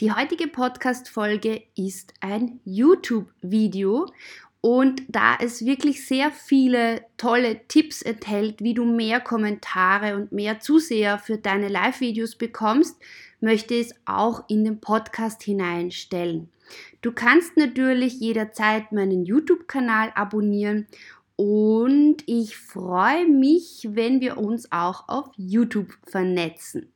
Die heutige Podcast-Folge ist ein YouTube-Video und da es wirklich sehr viele tolle Tipps enthält, wie du mehr Kommentare und mehr Zuseher für deine Live-Videos bekommst, möchte ich es auch in den Podcast hineinstellen. Du kannst natürlich jederzeit meinen YouTube-Kanal abonnieren und ich freue mich, wenn wir uns auch auf YouTube vernetzen.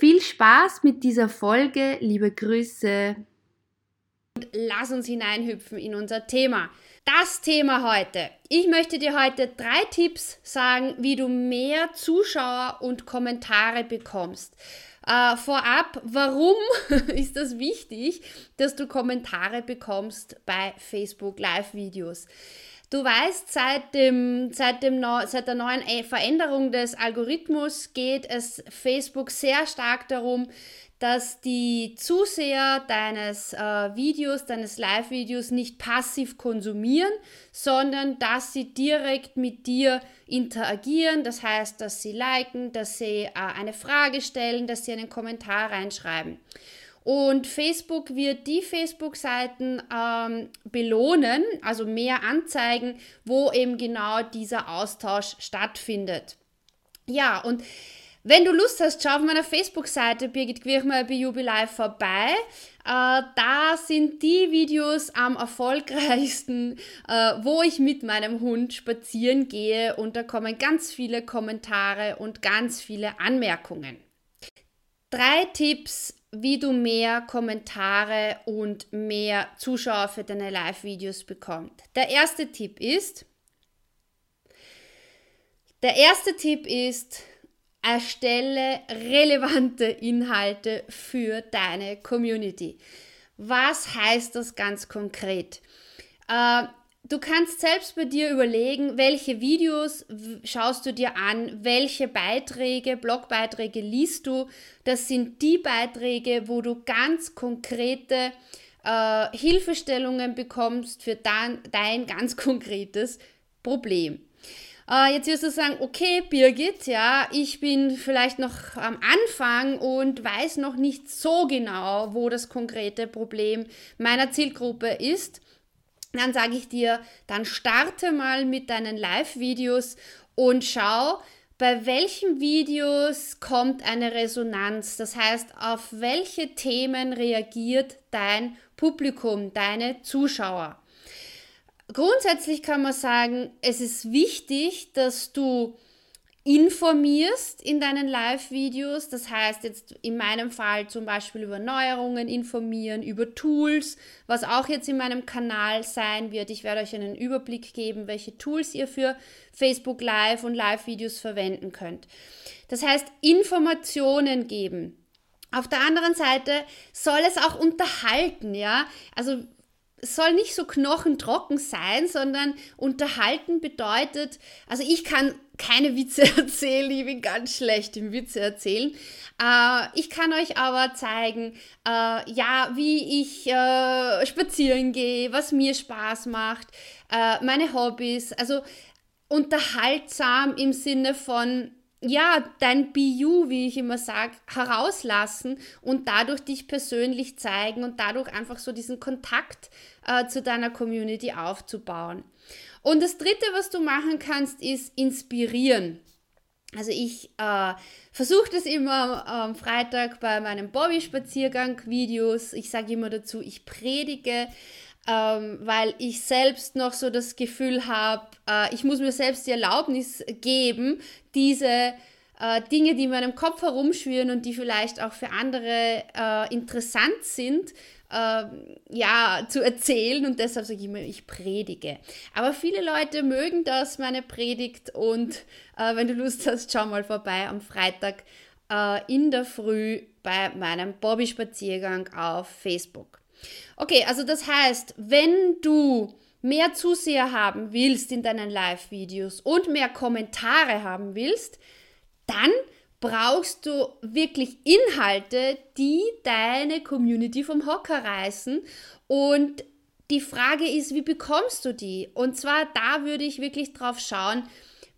Viel Spaß mit dieser Folge, liebe Grüße. Und lass uns hineinhüpfen in unser Thema. Das Thema heute. Ich möchte dir heute drei Tipps sagen, wie du mehr Zuschauer und Kommentare bekommst. Äh, vorab, warum ist das wichtig, dass du Kommentare bekommst bei Facebook Live-Videos? Du weißt, seit, dem, seit, dem, seit der neuen äh, Veränderung des Algorithmus geht es Facebook sehr stark darum, dass die Zuseher deines äh, Videos, deines Live-Videos nicht passiv konsumieren, sondern dass sie direkt mit dir interagieren. Das heißt, dass sie liken, dass sie äh, eine Frage stellen, dass sie einen Kommentar reinschreiben. Und Facebook wird die Facebook-Seiten ähm, belohnen, also mehr anzeigen, wo eben genau dieser Austausch stattfindet. Ja, und wenn du Lust hast, schau auf meiner Facebook-Seite Birgit Quirchmeier bei Jubilife vorbei. Äh, da sind die Videos am erfolgreichsten, äh, wo ich mit meinem Hund spazieren gehe und da kommen ganz viele Kommentare und ganz viele Anmerkungen. Drei Tipps, wie du mehr Kommentare und mehr Zuschauer für deine Live-Videos bekommst. Der erste Tipp ist, der erste Tipp ist, erstelle relevante Inhalte für deine Community. Was heißt das ganz konkret? Äh, Du kannst selbst bei dir überlegen, welche Videos schaust du dir an, welche Beiträge, Blogbeiträge liest du. Das sind die Beiträge, wo du ganz konkrete äh, Hilfestellungen bekommst für dein, dein ganz konkretes Problem. Äh, jetzt wirst du sagen, okay, Birgit, ja, ich bin vielleicht noch am Anfang und weiß noch nicht so genau, wo das konkrete Problem meiner Zielgruppe ist dann sage ich dir, dann starte mal mit deinen Live-Videos und schau, bei welchen Videos kommt eine Resonanz. Das heißt, auf welche Themen reagiert dein Publikum, deine Zuschauer. Grundsätzlich kann man sagen, es ist wichtig, dass du informierst in deinen Live-Videos. Das heißt jetzt in meinem Fall zum Beispiel über Neuerungen informieren, über Tools, was auch jetzt in meinem Kanal sein wird. Ich werde euch einen Überblick geben, welche Tools ihr für Facebook Live und Live-Videos verwenden könnt. Das heißt, Informationen geben. Auf der anderen Seite soll es auch unterhalten, ja. Also soll nicht so knochentrocken sein, sondern unterhalten bedeutet, also ich kann keine Witze erzählen, ich bin ganz schlecht im Witze erzählen. Äh, ich kann euch aber zeigen, äh, ja, wie ich äh, spazieren gehe, was mir Spaß macht, äh, meine Hobbys, also unterhaltsam im Sinne von ja, dein BU, wie ich immer sage, herauslassen und dadurch dich persönlich zeigen und dadurch einfach so diesen Kontakt äh, zu deiner Community aufzubauen. Und das Dritte, was du machen kannst, ist inspirieren. Also ich äh, versuche das immer am Freitag bei meinem Bobby-Spaziergang-Videos. Ich sage immer dazu, ich predige, ähm, weil ich selbst noch so das Gefühl habe, äh, ich muss mir selbst die Erlaubnis geben, diese äh, Dinge, die in meinem Kopf herumschwirren und die vielleicht auch für andere äh, interessant sind, ähm, ja, zu erzählen und deshalb sage ich immer, ich predige. Aber viele Leute mögen das, meine Predigt und äh, wenn du Lust hast, schau mal vorbei am Freitag äh, in der Früh bei meinem Bobby-Spaziergang auf Facebook. Okay, also das heißt, wenn du mehr Zuseher haben willst in deinen Live-Videos und mehr Kommentare haben willst, dann brauchst du wirklich Inhalte, die deine Community vom Hocker reißen. Und die Frage ist, wie bekommst du die? Und zwar da würde ich wirklich drauf schauen,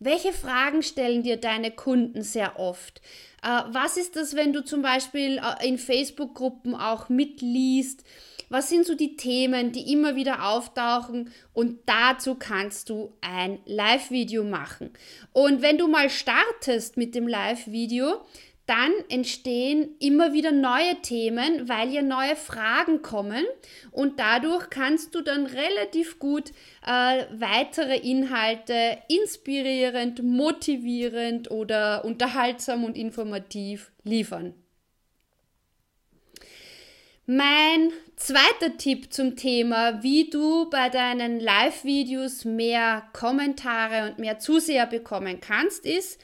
welche Fragen stellen dir deine Kunden sehr oft? Äh, was ist das, wenn du zum Beispiel äh, in Facebook-Gruppen auch mitliest? Was sind so die Themen, die immer wieder auftauchen? Und dazu kannst du ein Live-Video machen. Und wenn du mal startest mit dem Live-Video, dann entstehen immer wieder neue Themen, weil ja neue Fragen kommen und dadurch kannst du dann relativ gut äh, weitere Inhalte inspirierend, motivierend oder unterhaltsam und informativ liefern. Mein zweiter Tipp zum Thema, wie du bei deinen Live-Videos mehr Kommentare und mehr Zuseher bekommen kannst, ist,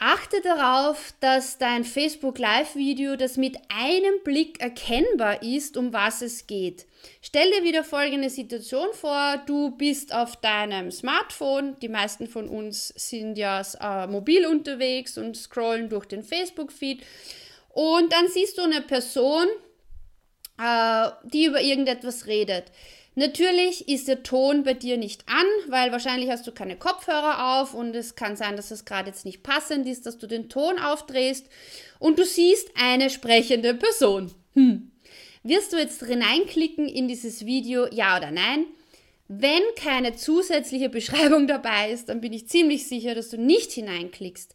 achte darauf, dass dein Facebook Live-Video, das mit einem Blick erkennbar ist, um was es geht. Stell dir wieder folgende Situation vor, du bist auf deinem Smartphone, die meisten von uns sind ja äh, mobil unterwegs und scrollen durch den Facebook-Feed und dann siehst du eine Person, äh, die über irgendetwas redet. Natürlich ist der Ton bei dir nicht an, weil wahrscheinlich hast du keine Kopfhörer auf und es kann sein, dass es gerade jetzt nicht passend ist, dass du den Ton aufdrehst und du siehst eine sprechende Person. Hm. Wirst du jetzt hineinklicken in dieses Video, ja oder nein? Wenn keine zusätzliche Beschreibung dabei ist, dann bin ich ziemlich sicher, dass du nicht hineinklickst.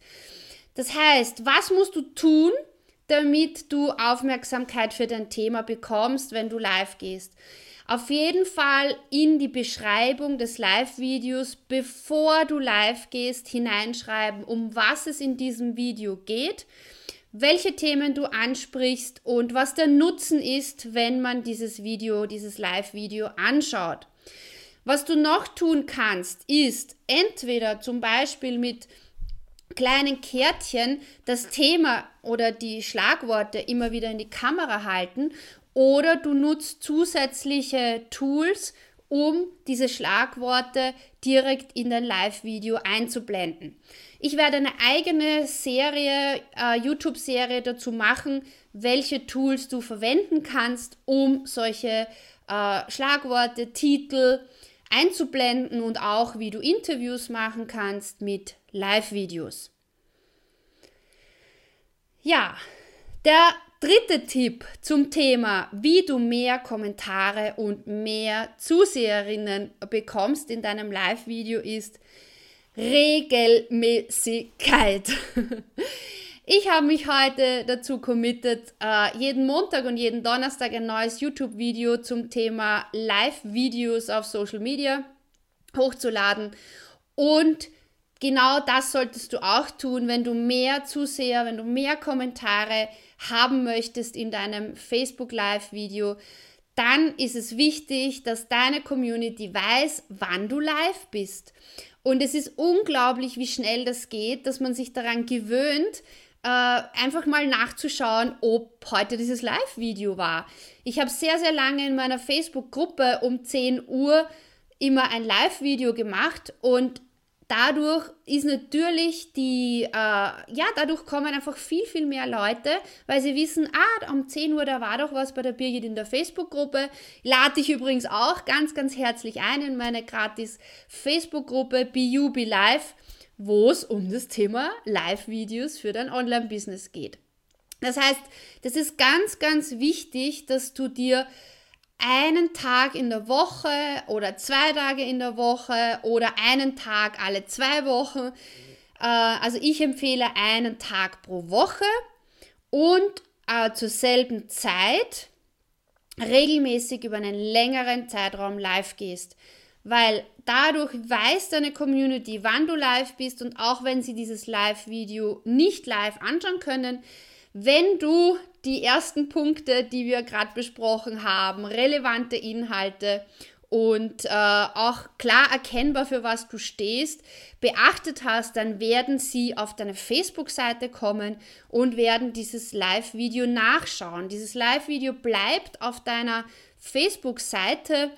Das heißt, was musst du tun, damit du Aufmerksamkeit für dein Thema bekommst, wenn du live gehst. Auf jeden Fall in die Beschreibung des Live-Videos, bevor du live gehst, hineinschreiben, um was es in diesem Video geht, welche Themen du ansprichst und was der Nutzen ist, wenn man dieses Video, dieses Live-Video anschaut. Was du noch tun kannst, ist entweder zum Beispiel mit kleinen Kärtchen das Thema oder die Schlagworte immer wieder in die Kamera halten oder du nutzt zusätzliche Tools, um diese Schlagworte direkt in dein Live-Video einzublenden. Ich werde eine eigene Serie, äh, YouTube-Serie dazu machen, welche Tools du verwenden kannst, um solche äh, Schlagworte, Titel einzublenden und auch wie du Interviews machen kannst mit Live-Videos. Ja, der dritte Tipp zum Thema, wie du mehr Kommentare und mehr Zuseherinnen bekommst in deinem Live-Video ist Regelmäßigkeit. Ich habe mich heute dazu committed, äh, jeden Montag und jeden Donnerstag ein neues YouTube-Video zum Thema Live-Videos auf Social Media hochzuladen. Und genau das solltest du auch tun, wenn du mehr Zuseher, wenn du mehr Kommentare haben möchtest in deinem Facebook Live-Video. Dann ist es wichtig, dass deine Community weiß, wann du live bist. Und es ist unglaublich, wie schnell das geht, dass man sich daran gewöhnt, äh, einfach mal nachzuschauen, ob heute dieses Live-Video war. Ich habe sehr, sehr lange in meiner Facebook-Gruppe um 10 Uhr immer ein Live-Video gemacht und dadurch ist natürlich die, äh, ja, dadurch kommen einfach viel, viel mehr Leute, weil sie wissen, ah, um 10 Uhr, da war doch was bei der Birgit in der Facebook-Gruppe. Lade ich übrigens auch ganz, ganz herzlich ein in meine gratis Facebook-Gruppe Be Live wo es um das Thema Live-Videos für dein Online-Business geht. Das heißt, das ist ganz, ganz wichtig, dass du dir einen Tag in der Woche oder zwei Tage in der Woche oder einen Tag alle zwei Wochen, äh, also ich empfehle einen Tag pro Woche und äh, zur selben Zeit regelmäßig über einen längeren Zeitraum live gehst weil dadurch weiß deine Community, wann du live bist und auch wenn sie dieses Live-Video nicht live anschauen können, wenn du die ersten Punkte, die wir gerade besprochen haben, relevante Inhalte und äh, auch klar erkennbar, für was du stehst, beachtet hast, dann werden sie auf deine Facebook-Seite kommen und werden dieses Live-Video nachschauen. Dieses Live-Video bleibt auf deiner Facebook-Seite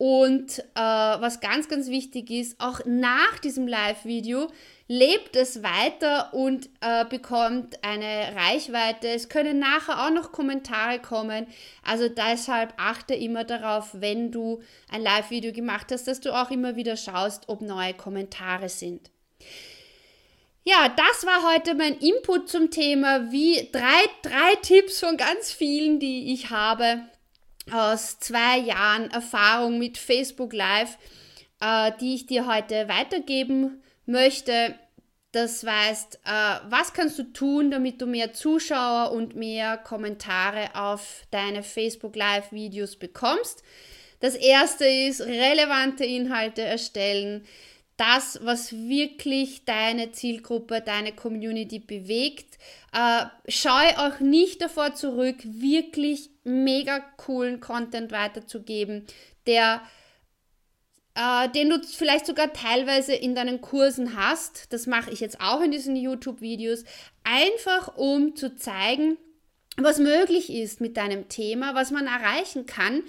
und äh, was ganz, ganz wichtig ist, auch nach diesem Live-Video lebt es weiter und äh, bekommt eine Reichweite. Es können nachher auch noch Kommentare kommen. Also deshalb achte immer darauf, wenn du ein Live-Video gemacht hast, dass du auch immer wieder schaust, ob neue Kommentare sind. Ja, das war heute mein Input zum Thema, wie drei, drei Tipps von ganz vielen, die ich habe aus zwei Jahren Erfahrung mit Facebook Live, äh, die ich dir heute weitergeben möchte. Das heißt, äh, was kannst du tun, damit du mehr Zuschauer und mehr Kommentare auf deine Facebook Live-Videos bekommst? Das erste ist relevante Inhalte erstellen. Das, was wirklich deine Zielgruppe, deine Community bewegt. Äh, scheu auch nicht davor zurück, wirklich mega coolen Content weiterzugeben, der äh, den du vielleicht sogar teilweise in deinen Kursen hast. Das mache ich jetzt auch in diesen YouTube-Videos, einfach um zu zeigen, was möglich ist mit deinem Thema, was man erreichen kann.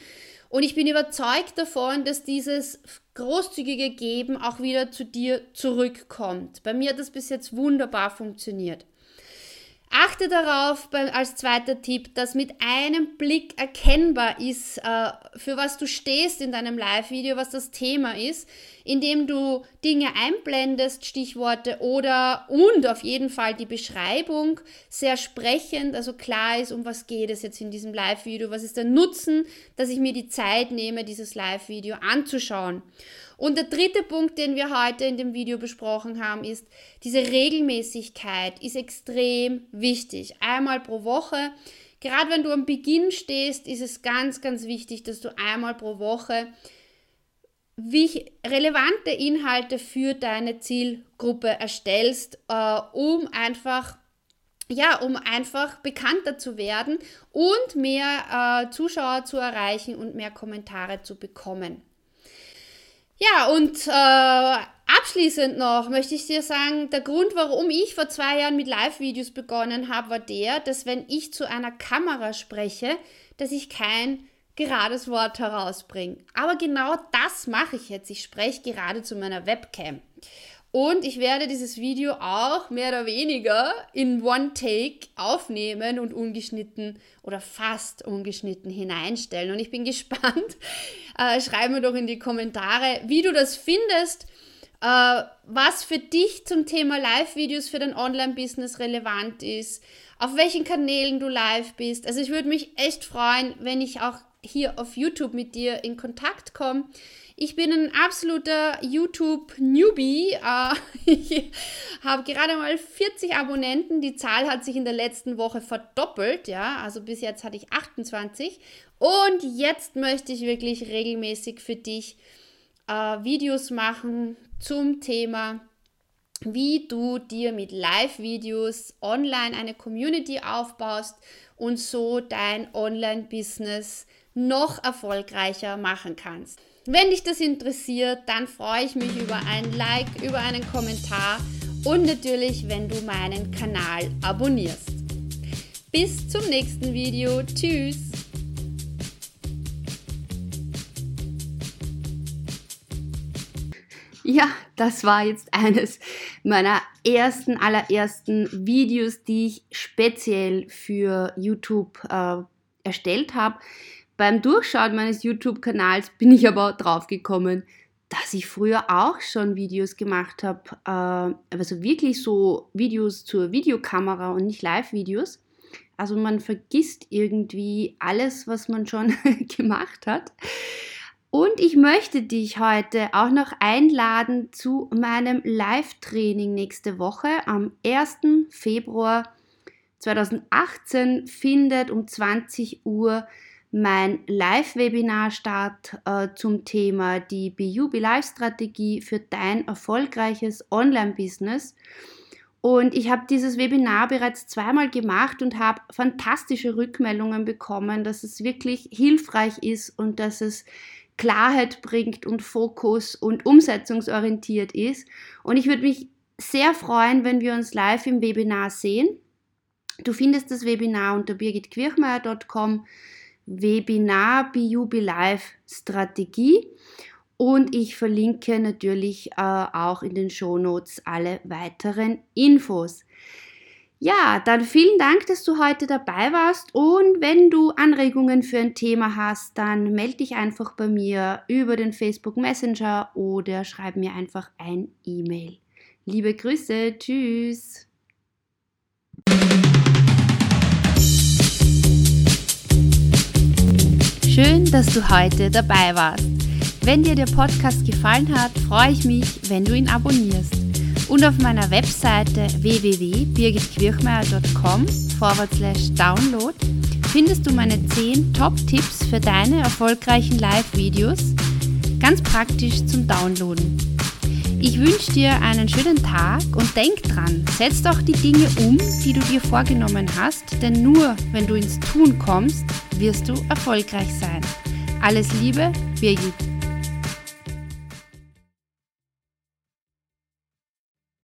Und ich bin überzeugt davon, dass dieses großzügige Geben auch wieder zu dir zurückkommt. Bei mir hat das bis jetzt wunderbar funktioniert. Achte darauf als zweiter Tipp, dass mit einem Blick erkennbar ist, äh, für was du stehst in deinem Live-Video, was das Thema ist, indem du Dinge einblendest, Stichworte oder und auf jeden Fall die Beschreibung sehr sprechend, also klar ist, um was geht es jetzt in diesem Live-Video, was ist der Nutzen, dass ich mir die Zeit nehme, dieses Live-Video anzuschauen. Und der dritte Punkt, den wir heute in dem Video besprochen haben, ist, diese Regelmäßigkeit ist extrem wichtig. Einmal pro Woche. Gerade wenn du am Beginn stehst, ist es ganz, ganz wichtig, dass du einmal pro Woche relevante Inhalte für deine Zielgruppe erstellst, äh, um einfach ja, um einfach bekannter zu werden und mehr äh, Zuschauer zu erreichen und mehr Kommentare zu bekommen. Ja, und äh, abschließend noch möchte ich dir sagen, der Grund, warum ich vor zwei Jahren mit Live-Videos begonnen habe, war der, dass wenn ich zu einer Kamera spreche, dass ich kein gerades Wort herausbringe. Aber genau das mache ich jetzt. Ich spreche gerade zu meiner Webcam. Und ich werde dieses Video auch mehr oder weniger in One Take aufnehmen und ungeschnitten oder fast ungeschnitten hineinstellen. Und ich bin gespannt. Äh, schreib mir doch in die Kommentare, wie du das findest, äh, was für dich zum Thema Live-Videos für dein Online-Business relevant ist, auf welchen Kanälen du live bist. Also ich würde mich echt freuen, wenn ich auch hier auf YouTube mit dir in Kontakt komme. Ich bin ein absoluter YouTube-Newbie. Äh, ich habe gerade mal 40 Abonnenten. Die Zahl hat sich in der letzten Woche verdoppelt. Ja, also bis jetzt hatte ich 28. Und jetzt möchte ich wirklich regelmäßig für dich äh, Videos machen zum Thema, wie du dir mit Live-Videos online eine Community aufbaust und so dein Online-Business noch erfolgreicher machen kannst. Wenn dich das interessiert, dann freue ich mich über ein Like, über einen Kommentar und natürlich, wenn du meinen Kanal abonnierst. Bis zum nächsten Video. Tschüss. Ja, das war jetzt eines meiner ersten, allerersten Videos, die ich speziell für YouTube äh, erstellt habe. Beim Durchschauen meines YouTube-Kanals bin ich aber drauf gekommen, dass ich früher auch schon Videos gemacht habe, äh, also wirklich so Videos zur Videokamera und nicht Live-Videos. Also man vergisst irgendwie alles, was man schon gemacht hat. Und ich möchte dich heute auch noch einladen zu meinem Live-Training nächste Woche. Am 1. Februar 2018 findet um 20 Uhr mein Live-Webinar statt äh, zum Thema die BUB Live-Strategie für dein erfolgreiches Online-Business. Und ich habe dieses Webinar bereits zweimal gemacht und habe fantastische Rückmeldungen bekommen, dass es wirklich hilfreich ist und dass es Klarheit bringt und Fokus und umsetzungsorientiert ist. Und ich würde mich sehr freuen, wenn wir uns live im Webinar sehen. Du findest das Webinar unter birgitquirchmeier.com, Webinar BUB Live Strategie. Und ich verlinke natürlich äh, auch in den Show Notes alle weiteren Infos. Ja, dann vielen Dank, dass du heute dabei warst. Und wenn du Anregungen für ein Thema hast, dann melde dich einfach bei mir über den Facebook Messenger oder schreib mir einfach ein E-Mail. Liebe Grüße, tschüss. Schön, dass du heute dabei warst. Wenn dir der Podcast gefallen hat, freue ich mich, wenn du ihn abonnierst. Und auf meiner Webseite www.birgitquirchmeier.com download findest du meine 10 Top-Tipps für deine erfolgreichen Live-Videos, ganz praktisch zum Downloaden. Ich wünsche dir einen schönen Tag und denk dran, setz doch die Dinge um, die du dir vorgenommen hast, denn nur wenn du ins Tun kommst, wirst du erfolgreich sein. Alles Liebe, Birgit.